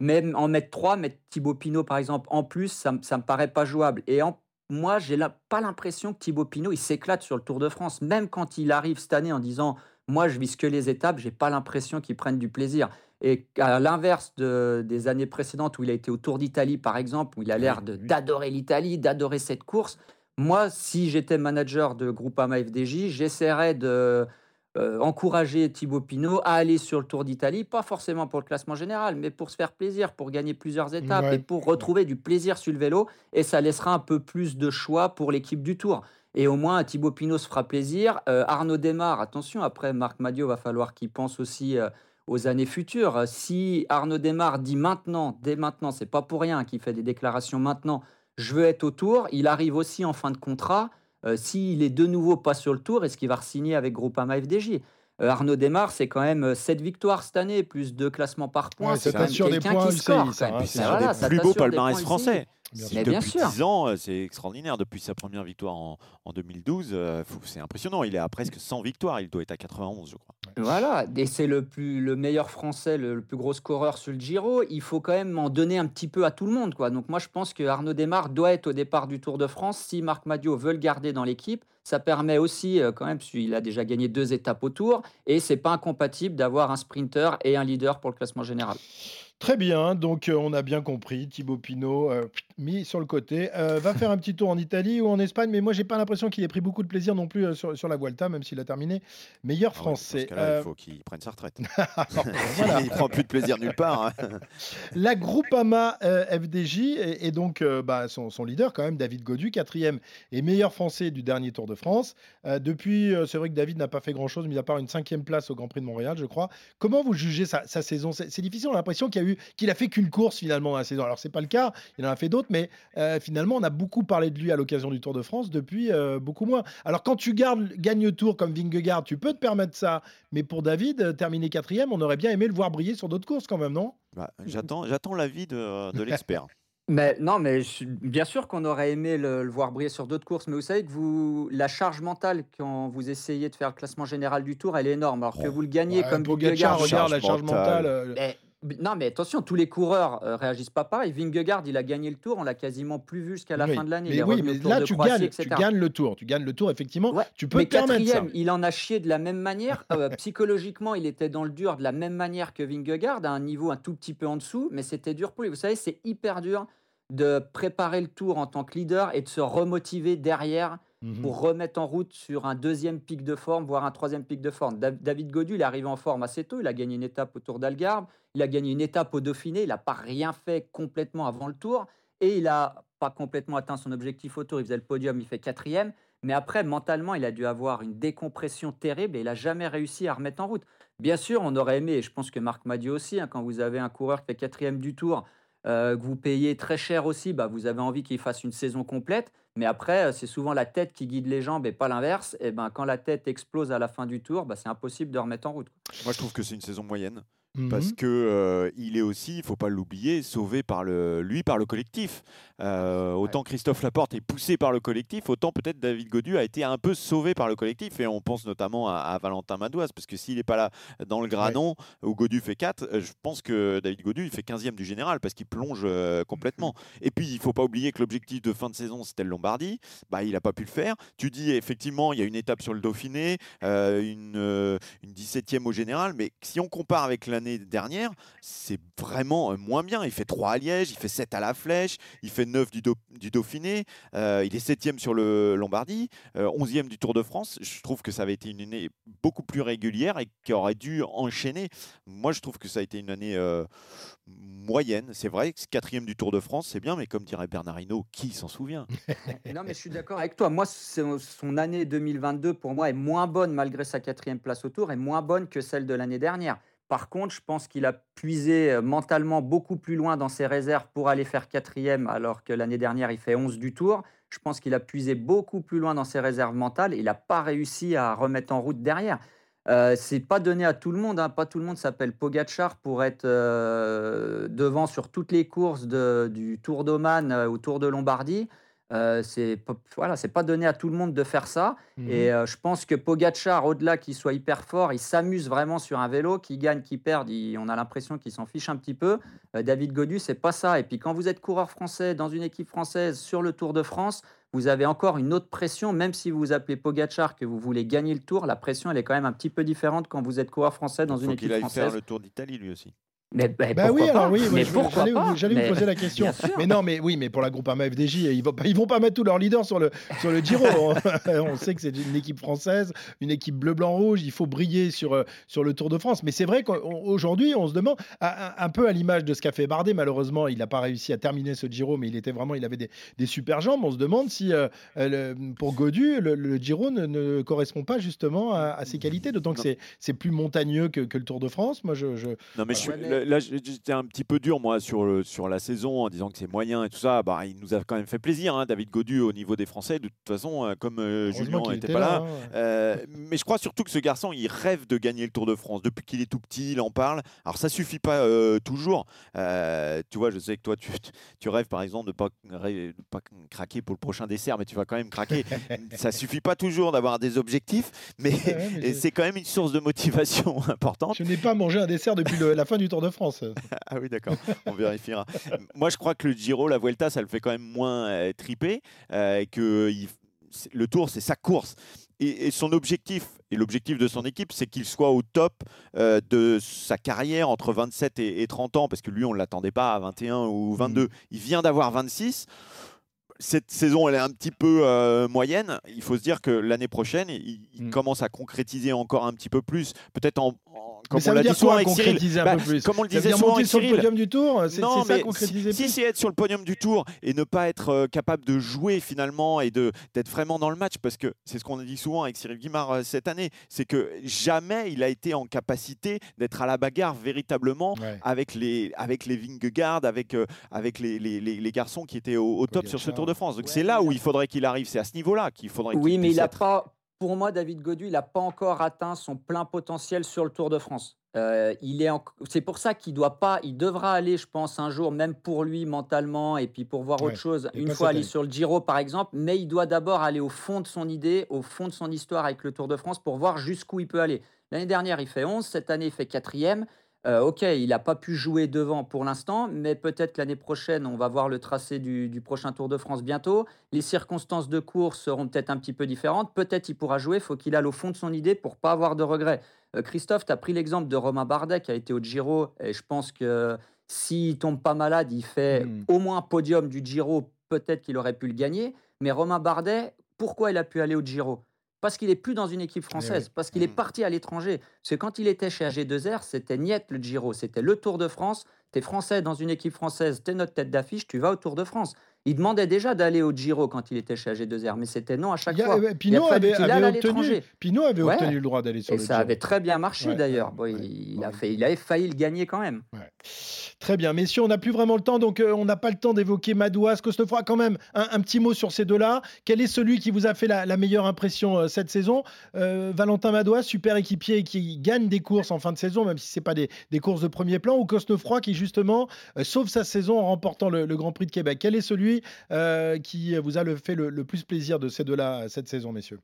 S5: Mais en mettre trois, mettre Thibaut Pinot par exemple en plus, ça, ça me paraît pas jouable. Et en- moi, j'ai pas l'impression que Thibaut Pinot il s'éclate sur le Tour de France, même quand il arrive cette année en disant moi je vise que les étapes, j'ai pas l'impression qu'il prenne du plaisir. Et à l'inverse de- des années précédentes où il a été au Tour d'Italie par exemple, où il a l'air d'adorer l'Italie, d'adorer cette course, moi, si j'étais manager de Groupama FDJ, j'essaierais de euh, encourager Thibaut Pinot à aller sur le Tour d'Italie, pas forcément pour le classement général, mais pour se faire plaisir, pour gagner plusieurs étapes
S3: Ouais.
S5: et pour retrouver du plaisir sur le vélo. Et ça laissera un peu plus de choix pour l'équipe du Tour. Et au moins, Thibaut Pinot se fera plaisir. Euh, Arnaud Desmar, attention, après Marc Madio, va falloir qu'il pense aussi euh, aux années futures. Si Arnaud Desmar dit maintenant, dès maintenant, c'est pas pour rien qu'il fait des déclarations maintenant, je veux être au Tour, il arrive aussi en fin de contrat. Euh, S'il est de nouveau pas sur le Tour, est-ce qu'il va re-signer avec Groupama FDJ Euh, Arnaud Desmar, c'est quand même 7 victoires cette année, plus 2 classements par points.
S3: Ouais,
S5: c'est
S3: ça
S5: quand même quelqu'un
S3: points
S5: qui
S3: UCI,
S5: score.
S3: hein, c'est
S4: un
S5: Voilà,
S4: des plus beaux palmarès
S5: points
S4: français.
S3: Bien
S5: Mais
S4: depuis
S5: sûr.
S4: 10 ans, euh, c'est extraordinaire. Depuis sa première victoire en, en 2012, euh, c'est impressionnant. Il est à presque 100 victoires. Il doit être à 91, je crois.
S5: Voilà, et c'est le plus le meilleur français, le, le plus gros scoreur sur le Giro. Il faut quand même en donner un petit peu à tout le monde, quoi. Donc moi, je pense que Arnaud Desmar doit être au départ du Tour de France. Si Marc Madio veut le garder dans l'équipe, ça permet aussi, euh, quand même, parce qu'il a déjà gagné deux étapes au Tour, et c'est pas incompatible d'avoir un sprinter et un leader pour le classement général.
S3: Très bien, donc euh, on a bien compris. Thibaut Pinot euh, mis sur le côté. Euh, va faire un petit tour en Italie ou en Espagne, mais moi j'ai pas l'impression qu'il ait pris beaucoup de plaisir non plus euh, sur, sur la Vuelta, même s'il a terminé meilleur
S4: Ah
S3: français.
S4: Cas-là,
S3: Euh,
S4: il faut qu'il prenne sa retraite.
S3: voilà.
S4: il prend plus de plaisir nulle part. hein.
S3: La Groupama FDJ et, et donc bah, son, son leader quand même, David Godu, quatrième et meilleur français du dernier Tour de France. Depuis, c'est vrai que David n'a pas fait grand-chose, mis à part une cinquième place au Grand Prix de Montréal, je crois. Comment vous jugez sa, sa saison? C'est difficile, on a l'impression qu'il a eu, qu'il a fait qu'une course finalement dans la saison. Alors c'est pas le cas, il en a fait d'autres, mais euh, finalement on a beaucoup parlé de lui à l'occasion du Tour de France, depuis euh, beaucoup moins. Alors quand tu gardes, gagnes le Tour comme Vingegaard, tu peux te permettre ça, mais pour David, euh, terminer quatrième, on aurait bien aimé le voir briller sur d'autres courses quand même, non?
S4: Bah, J'attends j'attends l'avis de, de l'expert.
S5: Mais non, mais je bien sûr qu'on aurait aimé le, le voir briller sur d'autres courses, mais vous savez que vous, la charge mentale quand vous essayez de faire le classement général du Tour, elle est énorme. Alors que vous le gagnez
S3: Ouais,
S5: comme
S3: Pogacar,
S5: Vingegaard,
S3: regarde la
S4: charge mentale.
S3: mentale. euh,
S5: Mais- non, mais attention, tous les coureurs euh, réagissent pas pareil. Vingegaard, il a gagné le Tour, on l'a quasiment plus vu jusqu'à la
S3: oui.
S5: fin de l'année. Il
S3: Mais
S5: est
S3: oui, mais là tu
S5: Croatie,
S3: gagnes,
S5: etc.
S3: tu gagnes le tour, tu gagnes le tour effectivement.
S5: Ouais,
S3: Tu peux
S5: mais
S3: te permettre ça.
S5: quatrième, il en a chié de la même manière. Euh, psychologiquement, il était dans le dur de la même manière que Vingegaard, à un niveau un tout petit peu en dessous, mais c'était dur pour lui. Vous savez, c'est hyper dur de préparer le tour en tant que leader et de se remotiver derrière
S3: Mhm.
S5: pour remettre en route sur un deuxième pic de forme, voire un troisième pic de forme. Da- David Godu, il est arrivé en forme assez tôt. Il a gagné une étape au Tour d'Algarve. Il a gagné une étape au Dauphiné. Il n'a pas rien fait complètement avant le Tour. Et il n'a pas complètement atteint son objectif au Tour. Il faisait le podium, il fait quatrième. Mais après, mentalement, il a dû avoir une décompression terrible et il n'a jamais réussi à remettre en route. Bien sûr, on aurait aimé, et je pense que Marc m'a dit aussi, hein, quand vous avez un coureur qui fait quatrième du Tour, euh, que vous payez très cher aussi, bah, vous avez envie qu'il fasse une saison complète. Mais après, euh, c'est souvent la tête qui guide les jambes et pas l'inverse. Et ben, quand la tête explose à la fin du tour, bah, c'est impossible de remettre en route.
S4: Moi, je trouve que c'est une saison moyenne. Parce
S3: Mhm.
S4: que euh, il est aussi, il faut pas l'oublier, sauvé par le, lui par le collectif. Euh, autant Christophe Laporte est poussé par le collectif, autant peut-être David Godu a été un peu sauvé par le collectif. Et on pense notamment à, à Valentin Madoise, parce que s'il n'est pas là dans le granon où Godu fait 4, euh, je pense que David Godu il fait 15e du général parce qu'il plonge euh, complètement. Et puis il faut pas oublier que l'objectif de fin de saison c'était le Lombardie, bah il n'a pas pu le faire. Tu dis effectivement il y a une étape sur le Dauphiné, une, une 17e au général, mais si on compare avec l'année dernière, c'est vraiment euh, moins bien. Il fait 3 à Liège, il fait 7 à la Flèche, il fait 9 du, Dau- du Dauphiné, euh, il est 7e sur le Lombardie, euh, 11e du Tour de France. Je trouve que ça avait été une année beaucoup plus régulière et qui aurait dû enchaîner. Moi, je trouve que ça a été une année euh, moyenne. C'est vrai que 4e du Tour de France, c'est bien, mais comme dirait Bernard Hinault, qui s'en souvient?
S5: Non, mais je suis d'accord avec toi. Moi, son année 2022, pour moi, est moins bonne malgré sa quatrième place au tour, et moins bonne que celle de l'année dernière. Par contre, je pense qu'il a puisé euh, mentalement beaucoup plus loin dans ses réserves pour aller faire quatrième, alors que l'année dernière, il fait 11 du tour. Je pense qu'il a puisé beaucoup plus loin dans ses réserves mentales. Il n'a pas réussi à remettre en route derrière. Euh, c'est pas donné à tout le monde. hein. Pas tout le monde s'appelle Pogachar pour être euh, devant sur toutes les courses du Tour d'Oman euh, ou Tour de Lombardie. Euh, c'est pas- voilà, c'est pas donné à tout le monde de faire ça.
S3: Mhm.
S5: Et euh, je pense que Pogachar, au-delà qu'il soit hyper fort, il s'amuse vraiment sur un vélo, qu'il gagne, qu'il perde. il- on a l'impression qu'il s'en fiche un petit peu. Euh, David Godu, c'est pas ça. Et puis quand vous êtes coureur français dans une équipe française sur le Tour de France, vous avez encore une autre pression, même si vous vous appelez Pogachar, que vous voulez gagner le Tour, la pression elle est quand même un petit peu différente quand vous êtes coureur français dans
S4: Il
S5: une équipe
S4: qu'il aille
S5: française.
S4: faire le Tour d'Italie lui aussi.
S5: Mais, mais
S3: Bah oui, alors oui,
S5: mais pourquoi
S3: j'allais vous, j'allais vous
S5: Mais-
S3: poser la question. Mais non, mais oui, mais pour la Groupama FDJ, ils vont ils vont pas mettre tous leurs leaders sur le sur le Giro. on sait que c'est une équipe française, une équipe bleu blanc rouge. Il faut briller sur euh, sur le Tour de France. Mais c'est vrai qu'aujourd'hui, on se demande à- un peu à l'image de ce qu'a fait Bardet. Malheureusement, il n'a pas réussi à terminer ce Giro, mais il était vraiment, il avait des, des super jambes. On se demande si euh, euh, le- pour Godu, le, le Giro ne, ne correspond pas justement à, à ses qualités. D'autant que c'est c'est plus montagneux que, que le Tour de France. Moi, je, je-
S4: Non mais je suis- là, j'étais un petit peu dur moi sur, le, sur la saison en disant que c'est moyen et tout ça. Bah, il nous a quand même fait plaisir, hein, David Godu au niveau des Français. De toute façon, euh, comme euh, Julien n'était
S3: était
S4: pas là. euh, mais je crois surtout que ce garçon, il rêve de gagner le Tour de France. Depuis qu'il est tout petit, il en parle. Alors ça suffit pas euh, toujours. Tu vois, je sais que toi, tu, tu rêves par exemple de pas, ré- de pas craquer pour le prochain dessert, mais tu vas quand même craquer. ça suffit pas toujours d'avoir des objectifs, mais,
S3: Ouais,
S4: c'est quand même une source de motivation importante.
S3: Je n'ai pas mangé un dessert depuis le- la fin du Tour de France.
S4: Ah oui, d'accord, on vérifiera. Moi, je crois que le Giro, la Vuelta, ça le fait quand même moins euh, triper. euh, que il- le Tour, c'est sa course. Et, et son objectif, et l'objectif de son équipe, c'est qu'il soit au top euh, de sa carrière entre 27 et, et 30 ans, parce que lui, on ne l'attendait pas à 21 ou 22. Il vient d'avoir 26. Cette saison, elle est un petit peu euh, moyenne. Il faut se dire que l'année prochaine, il, il
S3: Mm.
S4: commence à concrétiser encore un petit peu plus. Peut-être en, en- comme on l'a dit souvent avec Cyril. Bah,
S3: peu plus
S4: Comme on le disait souvent avec
S3: sur le
S4: Cyril.
S3: podium du Tour C'est
S4: Non,
S3: c'est ça concrétiser
S4: si, c'est être sur le podium du tour et ne pas être euh, capable de jouer finalement et d'être vraiment dans le match, parce que c'est ce qu'on a dit souvent avec Cyril Guimard euh, cette année, c'est que jamais il a été en capacité d'être à la bagarre véritablement
S3: Ouais.
S4: avec les avec les Vingegaard, avec euh, avec les, les, les- les garçons qui étaient au, au top sur ce. Tour de France. Donc
S5: Ouais,
S4: c'est là
S5: mais
S4: où
S5: il
S4: faudrait qu'il arrive, c'est à ce niveau-là qu'il faudrait.
S5: Oui,
S4: qu'il
S5: mais
S4: puisse
S5: il a
S4: être.
S5: pas. Pour moi, David Godu, il n'a pas encore atteint son plein potentiel sur le Tour de France. Euh, il est en- C'est pour ça qu'il doit pas. Il devra aller, je pense, un jour, même pour lui mentalement, et puis pour voir
S3: Ouais,
S5: autre chose. Une fois aller sur le Giro, par exemple, mais il doit d'abord aller au fond de son idée, au fond de son histoire avec le Tour de France pour voir jusqu'où il peut aller. L'année dernière, il fait 11, cette année, il fait quatrième. Euh, ok, il n'a pas pu jouer devant pour l'instant, mais peut-être l'année prochaine, on va voir le tracé du, du prochain Tour de France bientôt. Les circonstances de course seront peut-être un petit peu différentes. Peut-être il pourra jouer. faut qu'il aille au fond de son idée pour pas avoir de regrets. Euh, Christophe, tu as pris l'exemple de Romain Bardet qui a été au Giro. Et je pense que s'il tombe pas malade, il fait
S3: Mm.
S5: au moins podium du Giro. Peut-être qu'il aurait pu le gagner. Mais Romain Bardet, pourquoi il a pu aller au Giro? Parce qu'il est plus dans une équipe française, parce qu'il est
S4: Mhm.
S5: parti à l'étranger. Parce que quand il était chez AG2R, c'était Niet le Giro, c'était le Tour de France. Tu es français dans une équipe française, tu es notre tête d'affiche, tu vas au Tour de France. Il demandait déjà d'aller au Giro quand il était chez AG2R, mais c'était non à chaque
S3: a-
S5: fois. Il a
S3: Pinot avait, obtenu. Pinot avait
S5: Ouais.
S3: obtenu le droit d'aller sur
S5: Et
S3: le
S5: ça
S3: Giro.
S5: avait très bien marché
S3: Ouais,
S5: d'ailleurs. Bon, il, a fait, il avait failli le gagner quand même.
S3: Très bien, messieurs, on n'a plus vraiment le temps, donc euh, on n'a pas le temps d'évoquer Madouas, Cosnefroy. Quand même, un, un petit mot sur ces deux-là. Quel est celui qui vous a fait la, la meilleure impression euh, cette saison? Euh, Valentin Madouas, super équipier qui gagne des courses en fin de saison, même si ce pas des, des courses de premier plan, ou Cosnefroy qui justement sauve sa saison en remportant le, le Grand Prix de Québec. Quel est celui euh, qui vous a le, fait le, le plus plaisir de ces deux-là cette saison, messieurs?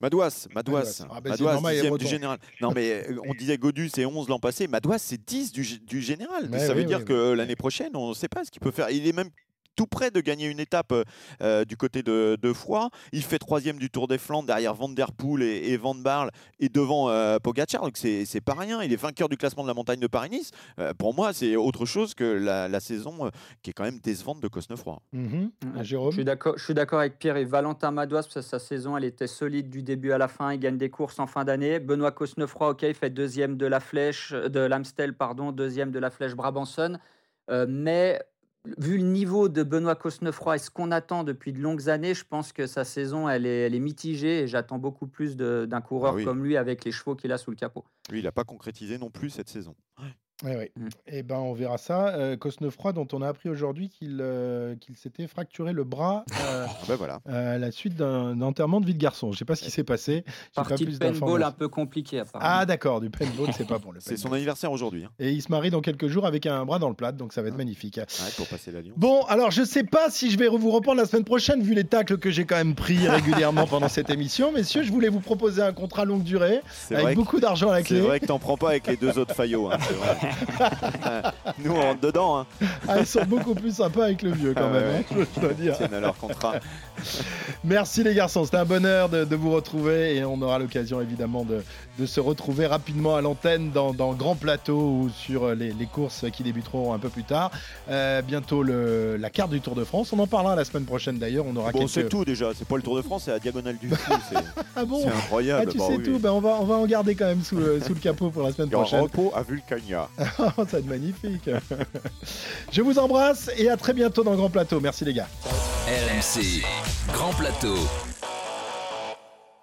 S4: Madouas, Madouas,
S3: Madouas. Ah bah, c'est
S4: Madouas,
S3: normal, il est
S4: dixième
S3: breton.
S4: du général. Non mais euh, on disait Godus c'est 11 l'an passé, Madouas c'est 10 du, gé- du général. Ça
S3: oui,
S4: veut dire
S3: oui,
S4: que l'année prochaine, on ne sait pas ce qu'il peut faire. Il est même tout près de gagner une étape euh, euh, du côté de, de Foix. Il fait troisième du Tour des Flandres derrière Van Der Poel et, et Van Barle et devant euh, Pogacar. Donc c'est c'est pas rien. Il est vainqueur du classement de la montagne de Paris-Nice. Euh, pour moi, c'est autre chose que la, la saison euh, qui est quand même décevante de Cosnefroy.
S5: Ouais.
S3: Jérôme
S5: Je suis d'accord, je suis d'accord avec Pierre et Valentin Madouas, parce que sa saison, elle était solide du début à la fin. Il gagne des courses en fin d'année. Benoît Cosnefroy, ok, il fait deuxième de la flèche, de l'Amstel, pardon, deuxième de la flèche Brabanson. Euh, mais vu le niveau de Benoît Cosnefroy et ce qu'on attend depuis de longues années, je pense que sa saison, elle est, elle est mitigée et j'attends beaucoup plus d'un coureur
S4: Ah oui.
S5: comme lui avec les chevaux qu'il a sous le capot.
S4: Lui, il n'a pas concrétisé non plus cette saison.
S3: Oui, oui.
S5: Mm.
S3: Eh ben, on verra ça. Euh, Cosnefroy, dont on a appris aujourd'hui qu'il euh, qu'il s'était fracturé le bras euh,
S4: Ah ben voilà.
S3: à la suite d'un enterrement de vie de garçon. Je ne sais pas ce qui s'est passé. J'ai pas
S5: Partie
S3: plus
S5: paintball un peu apparemment.
S3: Ah d'accord, du paintball, c'est pas le
S4: C'est son anniversaire aujourd'hui, hein.
S3: Et il se marie dans quelques jours avec un bras dans le plat, donc ça va
S5: Ah.
S3: être magnifique.
S4: Ouais, pour passer la Lyon.
S3: Bon, alors je sais pas si je vais vous reprendre la semaine prochaine, vu les tacles que j'ai quand même pris régulièrement pendant cette émission. Messieurs, je voulais vous proposer un contrat longue durée,
S4: C'est
S3: avec
S4: que-
S3: beaucoup d'argent à la
S4: c'est
S3: clé.
S4: vrai que t'en prends pas avec les deux autres faillots. hein, c'est. Nous, on rentre dedans. Hein.
S3: Ah, ils sont beaucoup plus sympas avec le vieux quand
S4: Ah
S3: même, hein, je dois dire.
S4: Tiennent à leur contrat.
S3: Merci les garçons, c'était un bonheur de, de vous retrouver et on aura l'occasion évidemment de, de se retrouver rapidement à l'antenne dans, dans Grand Plateau ou sur les, les courses qui débuteront un peu plus tard. Euh, bientôt le- la carte du Tour de France, on en parlera la semaine prochaine d'ailleurs, on aura
S4: Bon,
S3: quelques...
S4: c'est tout déjà. C'est pas le Tour de France, c'est la diagonale du fou.
S3: Ah bon
S4: c'est
S3: ah,
S4: incroyable.
S3: tu
S4: Bah
S3: sais
S4: oui.
S3: tout, ben, on, va, on va en garder quand même sous le, sous le capot pour la semaine prochaine.
S4: repos à Vulcania.
S3: ça va être magnifique. Je vous embrasse et à très bientôt dans Grand Plateau. Merci les gars.
S1: RMC, Grand Plateau.